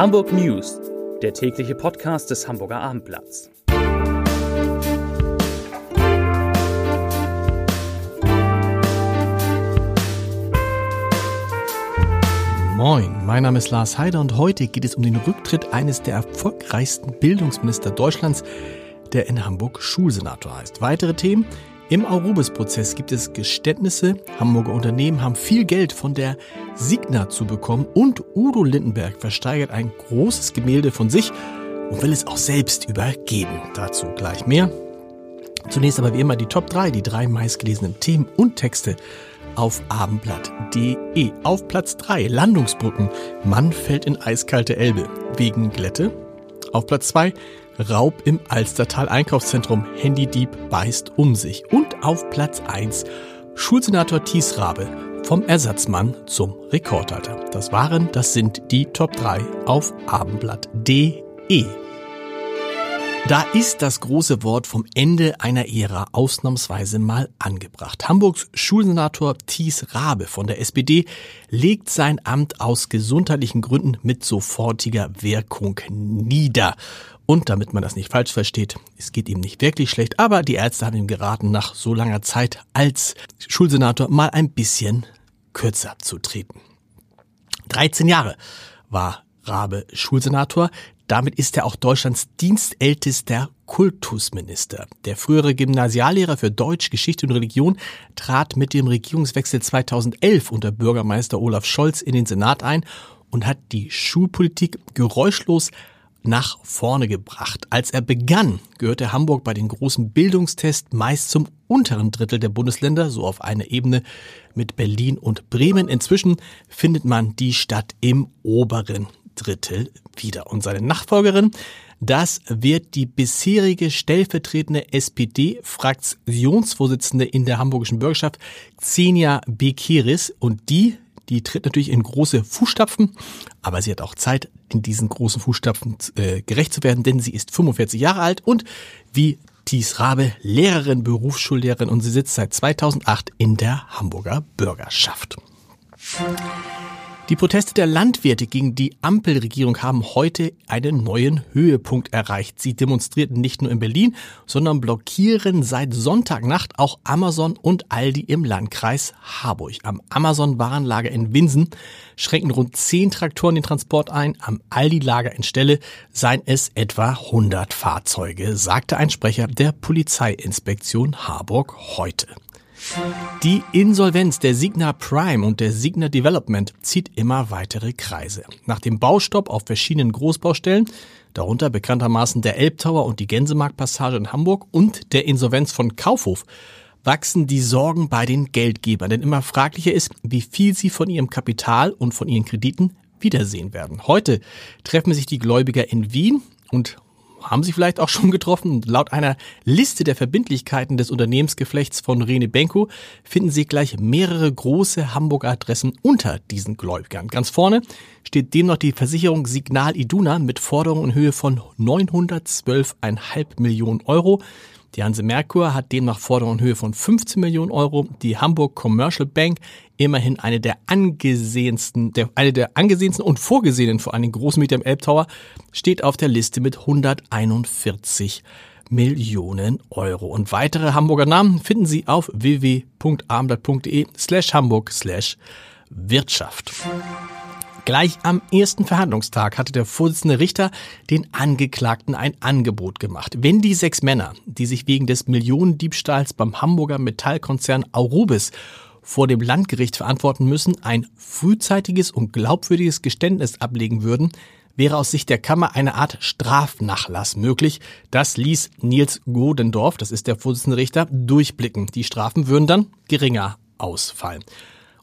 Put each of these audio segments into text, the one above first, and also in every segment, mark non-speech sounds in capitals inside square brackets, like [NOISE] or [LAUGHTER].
Hamburg News, der tägliche Podcast des Hamburger Abendblatts. Moin, mein Name ist Lars Heider und heute geht es um den Rücktritt eines der erfolgreichsten Bildungsminister Deutschlands, der in Hamburg Schulsenator heißt. Weitere Themen im Aurubis-Prozess gibt es Geständnisse. Hamburger Unternehmen haben viel Geld von der Signa zu bekommen und Udo Lindenberg versteigert ein großes Gemälde von sich und will es auch selbst übergeben. Dazu gleich mehr. Zunächst aber wie immer die Top 3, die drei meistgelesenen Themen und Texte auf abendblatt.de. Auf Platz 3 Landungsbrücken. Mann fällt in eiskalte Elbe wegen Glätte. Auf Platz 2 Raub im Alstertal Einkaufszentrum. Handydieb beißt um sich. Und auf Platz 1 Schulsenator Thies Rabe vom Ersatzmann zum Rekordalter. Das waren, das sind die Top 3 auf abendblatt.de. Da ist das große Wort vom Ende einer Ära ausnahmsweise mal angebracht. Hamburgs Schulsenator Thies Rabe von der SPD legt sein Amt aus gesundheitlichen Gründen mit sofortiger Wirkung nieder. Und damit man das nicht falsch versteht, es geht ihm nicht wirklich schlecht, aber die Ärzte haben ihm geraten, nach so langer Zeit als Schulsenator mal ein bisschen kürzer zu treten. 13 Jahre war Rabe Schulsenator. Damit ist er auch Deutschlands dienstältester Kultusminister. Der frühere Gymnasiallehrer für Deutsch, Geschichte und Religion trat mit dem Regierungswechsel 2011 unter Bürgermeister Olaf Scholz in den Senat ein und hat die Schulpolitik geräuschlos nach vorne gebracht. Als er begann, gehörte Hamburg bei den großen Bildungstests meist zum unteren Drittel der Bundesländer, so auf einer Ebene mit Berlin und Bremen. Inzwischen findet man die Stadt im oberen Drittel wieder. Und seine Nachfolgerin, das wird die bisherige stellvertretende SPD-Fraktionsvorsitzende in der hamburgischen Bürgerschaft, Xenia Bekiris. Und die die tritt natürlich in große Fußstapfen, aber sie hat auch Zeit, in diesen großen Fußstapfen äh, gerecht zu werden, denn sie ist 45 Jahre alt und wie Thies Rabe Lehrerin, Berufsschullehrerin und sie sitzt seit 2008 in der Hamburger Bürgerschaft. Die Proteste der Landwirte gegen die Ampelregierung haben heute einen neuen Höhepunkt erreicht. Sie demonstrierten nicht nur in Berlin, sondern blockieren seit Sonntagnacht auch Amazon und Aldi im Landkreis Harburg. Am Amazon-Warenlager in Winsen schränken rund zehn Traktoren den Transport ein. Am Aldi-Lager in Stelle seien es etwa 100 Fahrzeuge, sagte ein Sprecher der Polizeiinspektion Harburg heute. Die Insolvenz der Signa Prime und der Signa Development zieht immer weitere Kreise. Nach dem Baustopp auf verschiedenen Großbaustellen, darunter bekanntermaßen der Elbtower und die Gänsemarktpassage in Hamburg und der Insolvenz von Kaufhof, wachsen die Sorgen bei den Geldgebern, denn immer fraglicher ist, wie viel sie von ihrem Kapital und von ihren Krediten wiedersehen werden. Heute treffen sich die Gläubiger in Wien und haben Sie vielleicht auch schon [LAUGHS] getroffen. Laut einer Liste der Verbindlichkeiten des Unternehmensgeflechts von Rene Benko finden Sie gleich mehrere große Hamburger Adressen unter diesen Gläubigern. Ganz vorne steht demnach die Versicherung Signal Iduna mit Forderungen in Höhe von 912,5 Millionen Euro. Die Hanse Merkur hat demnach Forderungen in Höhe von 15 Millionen Euro. Die Hamburg Commercial Bank, immerhin eine der angesehensten, der, eine der angesehensten und vorgesehenen vor allem Großmieter im Elbtower, steht auf der Liste mit 141 Millionen Euro. Und weitere Hamburger Namen finden Sie auf www.abendblatt.de slash hamburg slash Wirtschaft. Gleich am ersten Verhandlungstag hatte der Vorsitzende Richter den Angeklagten ein Angebot gemacht. Wenn die sechs Männer, die sich wegen des Millionendiebstahls beim Hamburger Metallkonzern Aurubis vor dem Landgericht verantworten müssen, ein frühzeitiges und glaubwürdiges Geständnis ablegen würden, wäre aus Sicht der Kammer eine Art Strafnachlass möglich. Das ließ Nils Godendorf, das ist der Vorsitzende Richter, durchblicken. Die Strafen würden dann geringer ausfallen.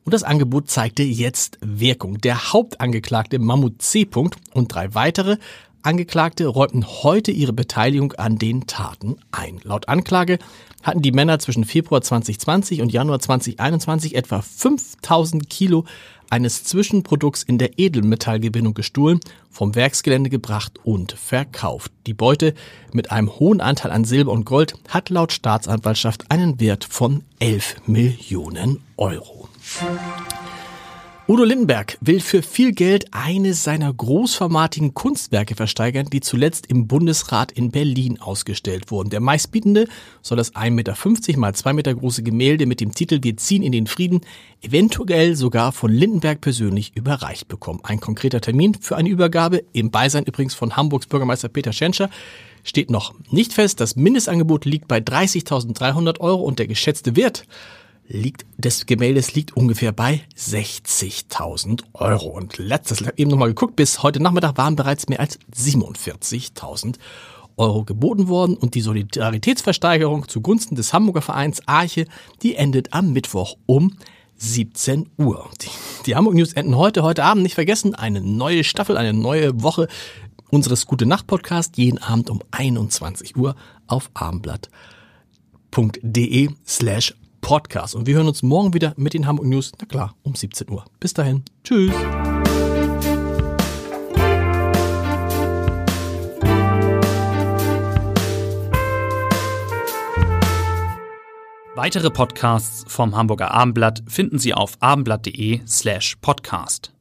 Und das Angebot zeigte jetzt Wirkung. Der Hauptangeklagte Mammut C. und drei weitere Angeklagte räumten heute ihre Beteiligung an den Taten ein. Laut Anklage hatten die Männer zwischen Februar 2020 und Januar 2021 etwa 5000 Kilo eines Zwischenprodukts in der Edelmetallgewinnung gestohlen, vom Werksgelände gebracht und verkauft. Die Beute mit einem hohen Anteil an Silber und Gold hat laut Staatsanwaltschaft einen Wert von 11 Millionen Euro. Udo Lindenberg will für viel Geld eines seiner großformatigen Kunstwerke versteigern, die zuletzt im Bundesrat in Berlin ausgestellt wurden. Der meistbietende soll das 1,50 Meter mal 2 Meter große Gemälde mit dem Titel Wir ziehen in den Frieden eventuell sogar von Lindenberg persönlich überreicht bekommen. Ein konkreter Termin für eine Übergabe, im Beisein übrigens von Hamburgs Bürgermeister Peter Schenscher, steht noch nicht fest. Das Mindestangebot liegt bei 30.300 Euro und der geschätzte Wert liegt, des Gemäldes liegt ungefähr bei 60.000 Euro. Und letztes, eben nochmal geguckt, bis heute Nachmittag waren bereits mehr als 47.000 Euro geboten worden und die Solidaritätsversteigerung zugunsten des Hamburger Vereins Arche, die endet am Mittwoch um 17 Uhr. Die, die Hamburg News enden heute, heute Abend. Nicht vergessen, eine neue Staffel, eine neue Woche unseres Gute Nacht Podcast jeden Abend um 21 Uhr auf abendblatt.de slash Podcast. Und wir hören uns morgen wieder mit den Hamburg News, na klar, um 17 Uhr. Bis dahin. Tschüss. Weitere Podcasts vom Hamburger Abendblatt finden Sie auf abendblatt.de slash podcast.